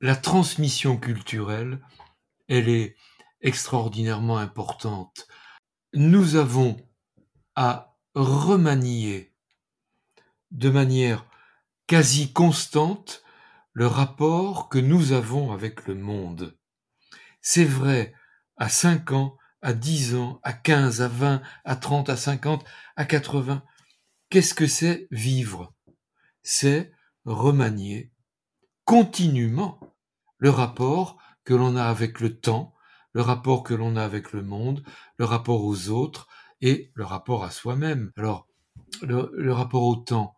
la transmission culturelle, elle est extraordinairement importante. Nous avons à remanier de manière quasi constante le rapport que nous avons avec le monde. C'est vrai à 5 ans, à 10 ans, à 15, à 20, à 30, à 50, à 80. Qu'est-ce que c'est vivre? C'est remanier continuellement le rapport que l'on a avec le temps, le rapport que l'on a avec le monde, le rapport aux autres et le rapport à soi-même. Alors, le, rapport au temps.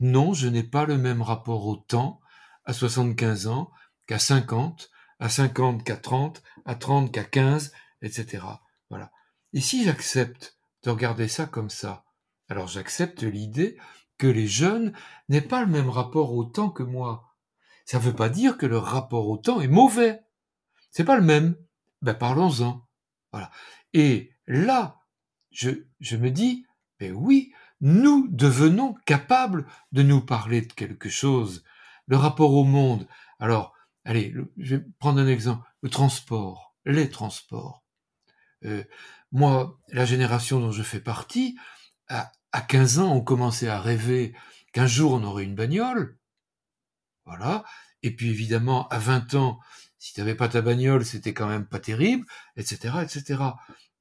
Non, je n'ai pas le même rapport au temps à 75 ans qu'à 50, à 50 qu'à 30, à 30 qu'à 15, etc. Voilà. Et si j'accepte de regarder ça comme ça, alors j'accepte l'idée que les jeunes n'aient pas le même rapport au temps que moi. Ça ne veut pas dire que le rapport au temps est mauvais. C'est pas le même. Ben parlons-en. Voilà. Et là, je, je me dis, ben oui, nous devenons capables de nous parler de quelque chose. Le rapport au monde. Alors, allez, je vais prendre un exemple. Le transport, les transports. Euh, moi, la génération dont je fais partie, à, à 15 ans, on commençait à rêver qu'un jour on aurait une bagnole. Voilà. Et puis évidemment, à 20 ans, si tu n'avais pas ta bagnole, c'était quand même pas terrible, etc., etc.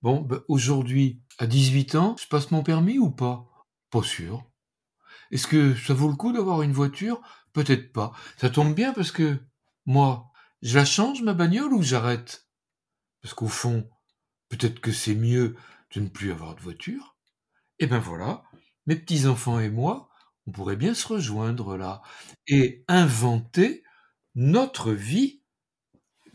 Bon, ben, aujourd'hui, à 18 ans, je passe mon permis ou pas? Pas sûr. Est-ce que ça vaut le coup d'avoir une voiture? Peut-être pas. Ça tombe bien parce que moi, je la change ma bagnole ou j'arrête? Parce qu'au fond, peut-être que c'est mieux de ne plus avoir de voiture. Et ben voilà, mes petits-enfants et moi, on pourrait bien se rejoindre là et inventer notre vie,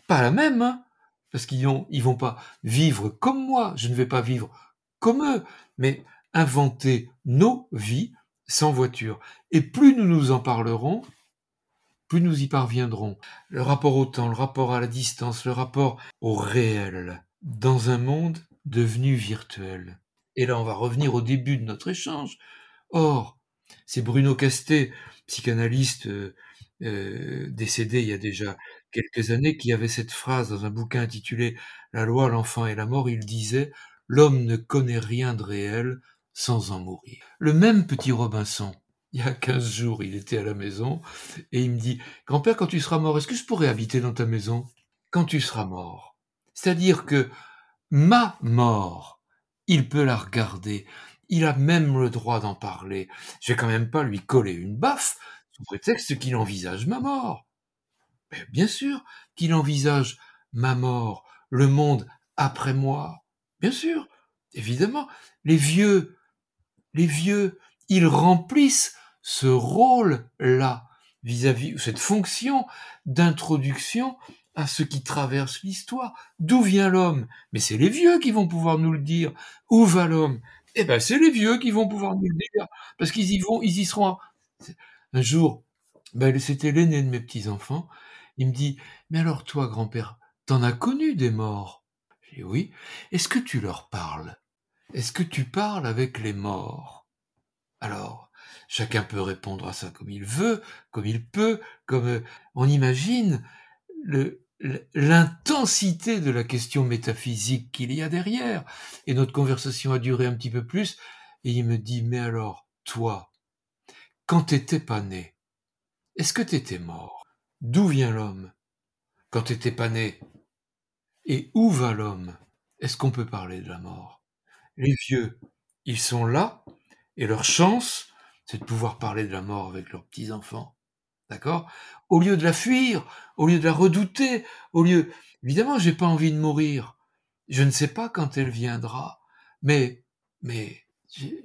pas la même, hein, parce qu'ils ils vont pas vivre comme moi, je ne vais pas vivre comme eux, mais inventer nos vies sans voiture. Et plus nous nous en parlerons, plus nous y parviendrons. Le rapport au temps, le rapport à la distance, le rapport au réel, dans un monde devenu virtuel. Et là, on va revenir au début de notre échange. Or, c'est Bruno Castet, psychanalyste euh, euh, décédé il y a déjà quelques années, qui avait cette phrase dans un bouquin intitulé La loi, l'enfant et la mort. Il disait L'homme ne connaît rien de réel sans en mourir. Le même petit Robinson, il y a 15 jours, il était à la maison et il me dit Grand-père, quand tu seras mort, est-ce que je pourrais habiter dans ta maison? Quand tu seras mort. C'est-à-dire que ma mort il peut la regarder, il a même le droit d'en parler. Je vais quand même pas lui coller une baffe sous prétexte qu'il envisage ma mort. Bien sûr qu'il envisage ma mort, le monde après moi. Bien sûr, évidemment, les vieux, les vieux, ils remplissent ce rôle-là vis-à-vis cette fonction d'introduction à ce qui traverse l'histoire. D'où vient l'homme? Mais c'est les vieux qui vont pouvoir nous le dire. Où va l'homme? Eh ben, c'est les vieux qui vont pouvoir nous le dire, parce qu'ils y vont, ils y seront. Un jour, ben, c'était l'aîné de mes petits enfants. Il me dit Mais alors toi, grand-père, t'en as connu des morts? J'ai Oui. Est-ce que tu leur parles? Est-ce que tu parles avec les morts? Alors, chacun peut répondre à ça comme il veut, comme il peut, comme euh, on imagine l'intensité de la question métaphysique qu'il y a derrière. Et notre conversation a duré un petit peu plus, et il me dit, mais alors, toi, quand t'étais pas né, est-ce que t'étais mort? D'où vient l'homme? Quand t'étais pas né Et où va l'homme? Est-ce qu'on peut parler de la mort? Les vieux, ils sont là, et leur chance, c'est de pouvoir parler de la mort avec leurs petits-enfants. D'accord? Au lieu de la fuir, au lieu de la redouter, au lieu... Évidemment, j'ai pas envie de mourir. Je ne sais pas quand elle viendra. Mais, mais,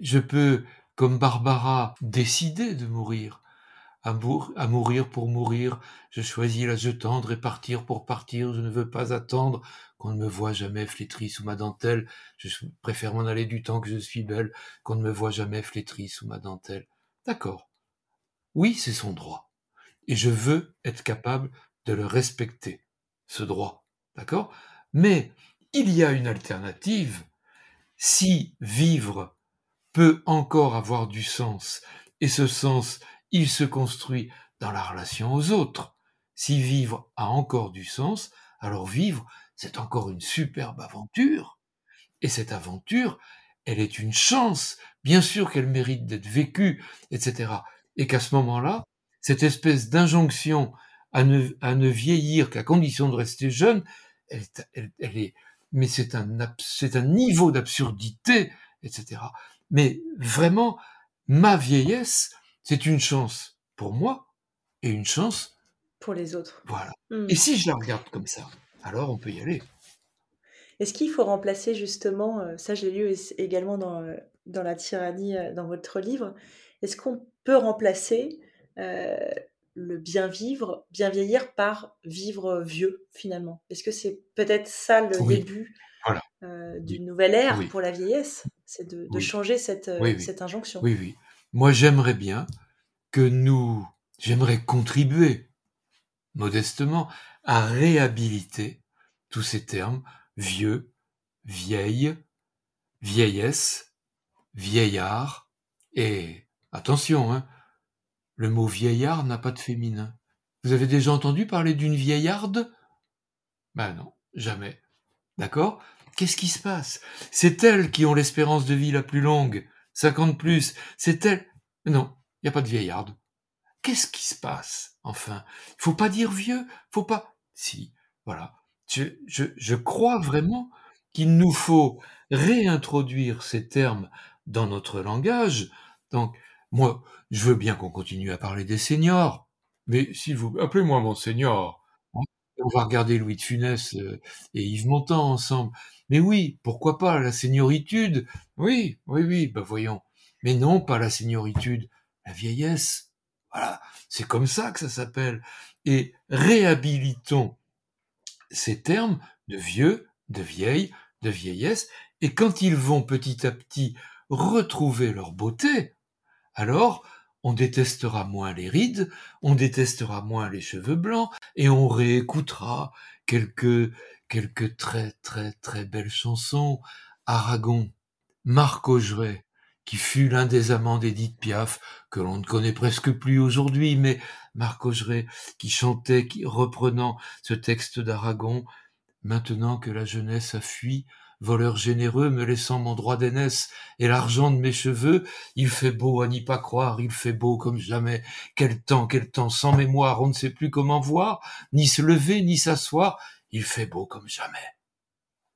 je peux, comme Barbara, décider de mourir. À, mourir pour mourir, je choisis la tendre et partir pour partir, je ne veux pas attendre qu'on ne me voit jamais flétrie sous ma dentelle, je préfère m'en aller du temps que je suis belle, qu'on ne me voit jamais flétrie sous ma dentelle. D'accord. Oui, c'est son droit et je veux être capable de le respecter, ce droit. D'accord? Mais il y a une alternative. Si vivre peut encore avoir du sens, et ce sens, il se construit dans la relation aux autres, si vivre a encore du sens, alors vivre, c'est encore une superbe aventure. Et cette aventure, elle est une chance. Bien sûr qu'elle mérite d'être vécue, etc. Et qu'à ce moment-là, cette espèce d'injonction à ne, vieillir qu'à condition de rester jeune, elle, elle, elle est, mais c'est un, c'est un niveau d'absurdité, etc. Mais vraiment, ma vieillesse, c'est une chance pour moi et une chance pour les autres. Voilà. Mmh. Et si je la regarde comme ça, alors on peut y aller. Est-ce qu'il faut remplacer justement, euh, ça j'ai lu également dans, euh, dans La tyrannie, euh, dans votre livre, est-ce qu'on peut remplacer euh, le bien vivre, bien vieillir par vivre vieux finalement? Est-ce que c'est peut-être ça le début euh, d'une nouvelle ère pour la vieillesse? C'est de, changer cette, cette injonction. Oui, oui. Moi, j'aimerais bien que nous, j'aimerais contribuer modestement à réhabiliter tous ces termes vieux, vieille, vieillesse, vieillard, et attention, hein, le mot vieillard n'a pas de féminin. Vous avez déjà entendu parler d'une vieillarde? Ben non, jamais. D'accord? Qu'est-ce qui se passe? C'est elles qui ont l'espérance de vie la plus longue, 50 plus. C'est elles. Non, il n'y a pas de vieillarde. Qu'est-ce qui se passe Enfin, il faut pas dire vieux, faut pas. Si, voilà. Je, crois vraiment qu'il nous faut réintroduire ces termes dans notre langage. Donc, moi, je veux bien qu'on continue à parler des seniors, mais s'il vous appelez-moi mon senior. On va regarder Louis de Funès euh, et Yves Montand ensemble. Mais oui, pourquoi pas la senioritude Oui, oui, oui, bah voyons. Mais non, pas la senioritude, la vieillesse. Voilà, c'est comme ça que ça s'appelle. Et réhabilitons ces termes de vieux, de vieille, de vieillesse, et quand ils vont petit à petit retrouver leur beauté, alors on détestera moins les rides, on détestera moins les cheveux blancs, et on réécoutera quelques, quelques très très très belles chansons. Aragon, Marc Augeret, qui fut l'un des amants d'Édith Piaf, que l'on ne connaît presque plus aujourd'hui, mais Marc Augeret, qui chantait, qui, reprenant ce texte d'Aragon, maintenant que la jeunesse a fui, voleur généreux me laissant mon droit d'aînesse et l'argent de mes cheveux, il fait beau à n'y pas croire, il fait beau comme jamais. Quel temps, quel temps, sans mémoire, on ne sait plus comment voir, ni se lever, ni s'asseoir, il fait beau comme jamais.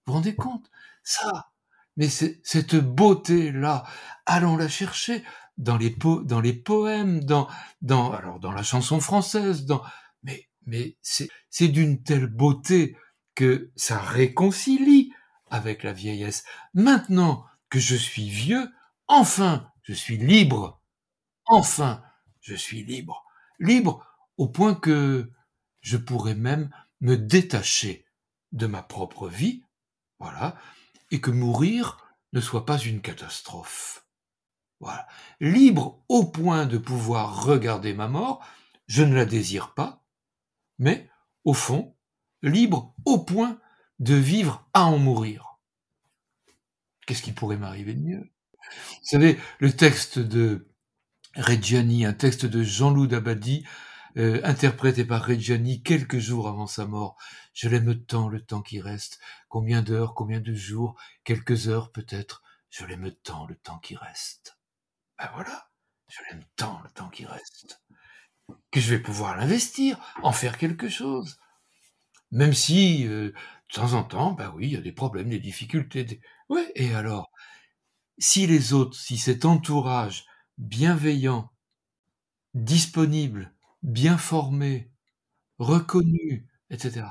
Vous vous rendez compte? Ça, mais cette beauté-là, allons la chercher dans les, po dans les poèmes, dans, dans, alors dans la chanson française, dans, mais, mais c'est d'une telle beauté que ça réconcilie avec la vieillesse. Maintenant que je suis vieux, enfin, je suis libre. Enfin, je suis libre. Libre au point que je pourrais même me détacher de ma propre vie, voilà, et que mourir ne soit pas une catastrophe. Voilà. Libre au point de pouvoir regarder ma mort, je ne la désire pas, mais, au fond, libre au point de vivre à en mourir. Qu'est-ce qui pourrait m'arriver de mieux? Vous savez, le texte de Reggiani, un texte de Jean-Loup Dabadi, euh, interprété par Reggiani quelques jours avant sa mort. Je l'aime tant le temps qui reste. Combien d'heures, combien de jours, quelques heures peut-être. Je l'aime tant le temps qui reste. Ben voilà, je l'aime tant le temps qui reste. Que je vais pouvoir l'investir, en faire quelque chose. Même si, euh, de temps en temps, ben oui, il y a des problèmes, des difficultés. Des... Ouais, et alors, si les autres, si cet entourage bienveillant, disponible, bien formé, reconnu, etc.,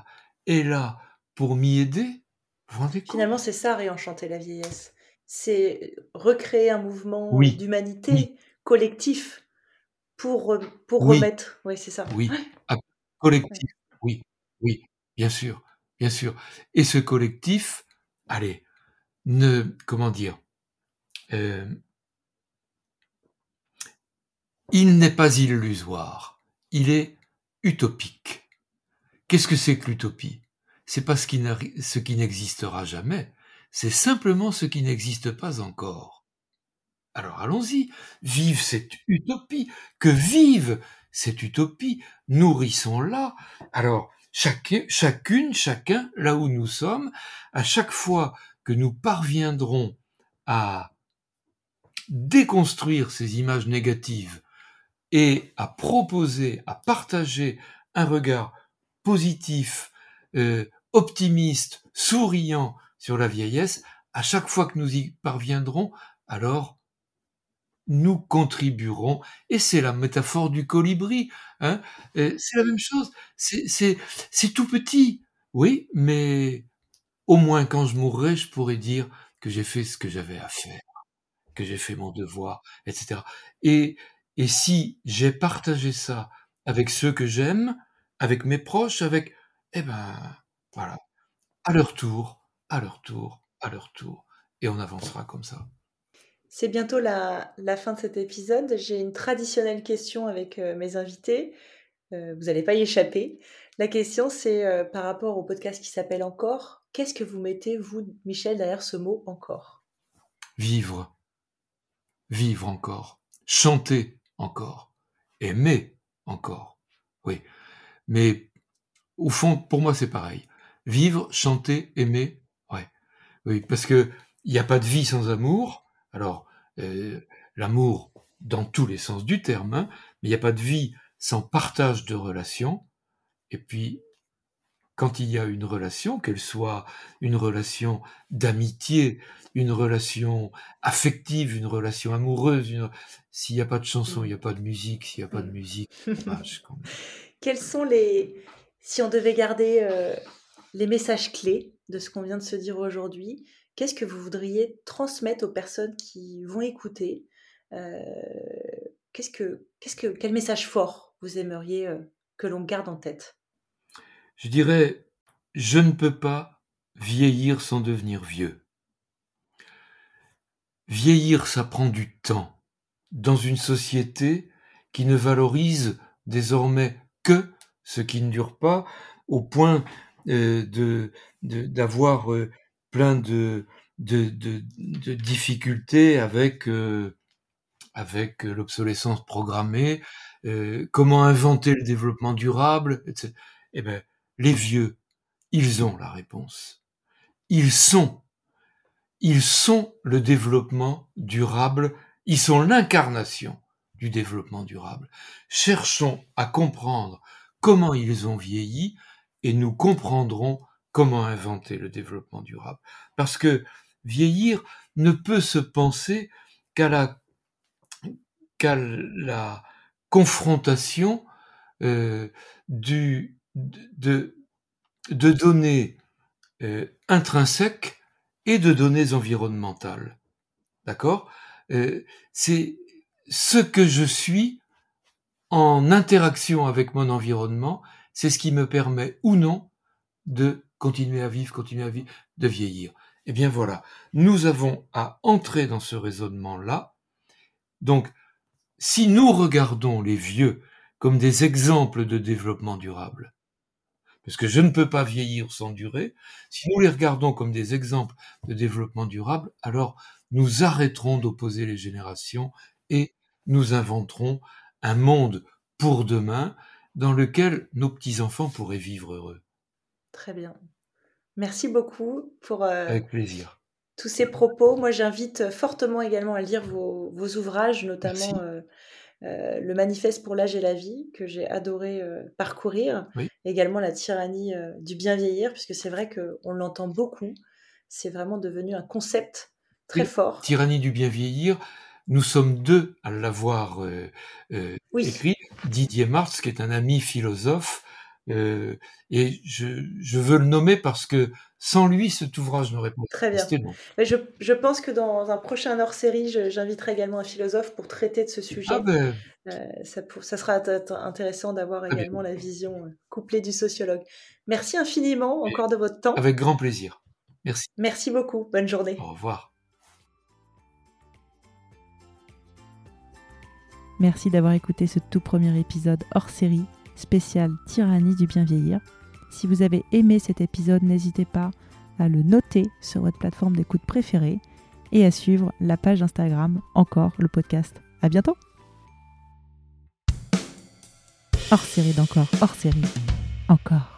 est là pour m'y aider, vous rendez compte? Finalement, c'est ça, réenchanter la vieillesse. C'est recréer un mouvement d'humanité collectif pour, pour remettre. Oui, c'est ça. Oui, ah, collectif, oui, oui, bien sûr, bien sûr. Et ce collectif, allez, ne, comment dire, euh, il n'est pas illusoire il est utopique. Qu'est-ce que c'est que l'utopie? C'est pas ce qui, n'existera jamais, c'est simplement ce qui n'existe pas encore. Alors allons-y, vive cette utopie, que vive cette utopie, nourrissons-la. Alors, chacune, chacun, là où nous sommes, à chaque fois que nous parviendrons à déconstruire ces images négatives et à proposer, à partager un regard positif, euh, optimiste, souriant sur la vieillesse, à chaque fois que nous y parviendrons, alors nous contribuerons. Et c'est la métaphore du colibri. Hein c'est la même chose. C'est tout petit, oui, mais au moins quand je mourrai, je pourrai dire que j'ai fait ce que j'avais à faire, que j'ai fait mon devoir, etc. Et et si j'ai partagé ça avec ceux que j'aime, avec mes proches, avec, eh ben, voilà, à leur tour, à leur tour, à leur tour, et on avancera comme ça. C'est bientôt la, fin de cet épisode. J'ai une traditionnelle question avec euh, mes invités. Euh, vous n'allez pas y échapper. La question, c'est euh, par rapport au podcast qui s'appelle Encore. Qu'est-ce que vous mettez, vous, Michel, derrière ce mot encore? Vivre. Vivre encore. Chanter encore. Aimer encore. Oui. Mais au fond, pour moi, c'est pareil. Vivre, chanter, aimer, ouais. Oui, parce que il n'y a pas de vie sans amour. Alors, euh, l'amour dans tous les sens du terme, hein, mais il n'y a pas de vie sans partage de relations. Et puis, quand il y a une relation, qu'elle soit une relation d'amitié, une relation affective, une relation amoureuse, s'il n'y a pas de chanson, il n'y a pas de musique, s'il n'y a pas de mm. musique, Quels sont les... Si on devait garder euh, les messages clés de ce qu'on vient de se dire aujourd'hui, qu'est-ce que vous voudriez transmettre aux personnes qui vont écouter euh, qu'est-ce que, Quel message fort vous aimeriez euh, que l'on garde en tête? Je dirais, je ne peux pas vieillir sans devenir vieux. Vieillir, ça prend du temps, dans une société qui ne valorise désormais que ce qui ne dure pas, au point euh, de d'avoir plein de, de, de, difficultés avec euh, avec l'obsolescence programmée, comment inventer le développement durable, etc. Eh ben, les vieux, ils ont la réponse. Ils sont. Ils sont le développement durable. Ils sont l'incarnation du développement durable. Cherchons à comprendre comment ils ont vieilli et nous comprendrons comment inventer le développement durable? Parce que vieillir ne peut se penser qu'à la, confrontation euh, du, de, de données euh, intrinsèques et de données environnementales. D'accord? Euh, C'est ce que je suis en interaction avec mon environnement, c'est ce qui me permet ou non de continuer à vivre, continuer à vivre, de vieillir. Eh bien voilà, nous avons à entrer dans ce raisonnement-là. Donc, si nous regardons les vieux comme des exemples de développement durable, parce que je ne peux pas vieillir sans durer, si nous les regardons comme des exemples de développement durable, alors nous arrêterons d'opposer les générations et nous inventerons un monde pour demain dans lequel nos petits-enfants pourraient vivre heureux. Très bien. Merci beaucoup pour euh, Avec plaisir. tous ces propos. Moi, j'invite fortement également à lire vos, vos ouvrages, notamment euh, euh, le manifeste pour l'âge et la vie, que j'ai adoré euh, parcourir, Oui. également la tyrannie euh, du bien vieillir, puisque c'est vrai qu'on l'entend beaucoup. C'est vraiment devenu un concept très Oui. fort. Tyrannie du bien vieillir, nous sommes deux à l'avoir euh, euh, Oui. écrit. Didier Marx, qui est un ami philosophe, euh, et je, je veux le nommer parce que sans lui, cet ouvrage n'aurait pas Très bien. existé. non. Mais je, je pense que dans un prochain hors-série, j'inviterai également un philosophe pour traiter de ce sujet. Ah ben, Euh, ça, pour- ça sera int- intéressant d'avoir bien. également la vision euh, couplée du sociologue. Merci infiniment encore de votre temps. avec grand plaisir. Merci. Merci beaucoup. Bonne journée. Au revoir. Merci d'avoir écouté ce tout premier épisode hors série spécial Tyrannie du bien vieillir. Si vous avez aimé cet épisode, n'hésitez pas à le noter sur votre plateforme d'écoute préférée et à suivre la page Instagram encore le podcast. À bientôt. Hors série d'encore, hors série, encore.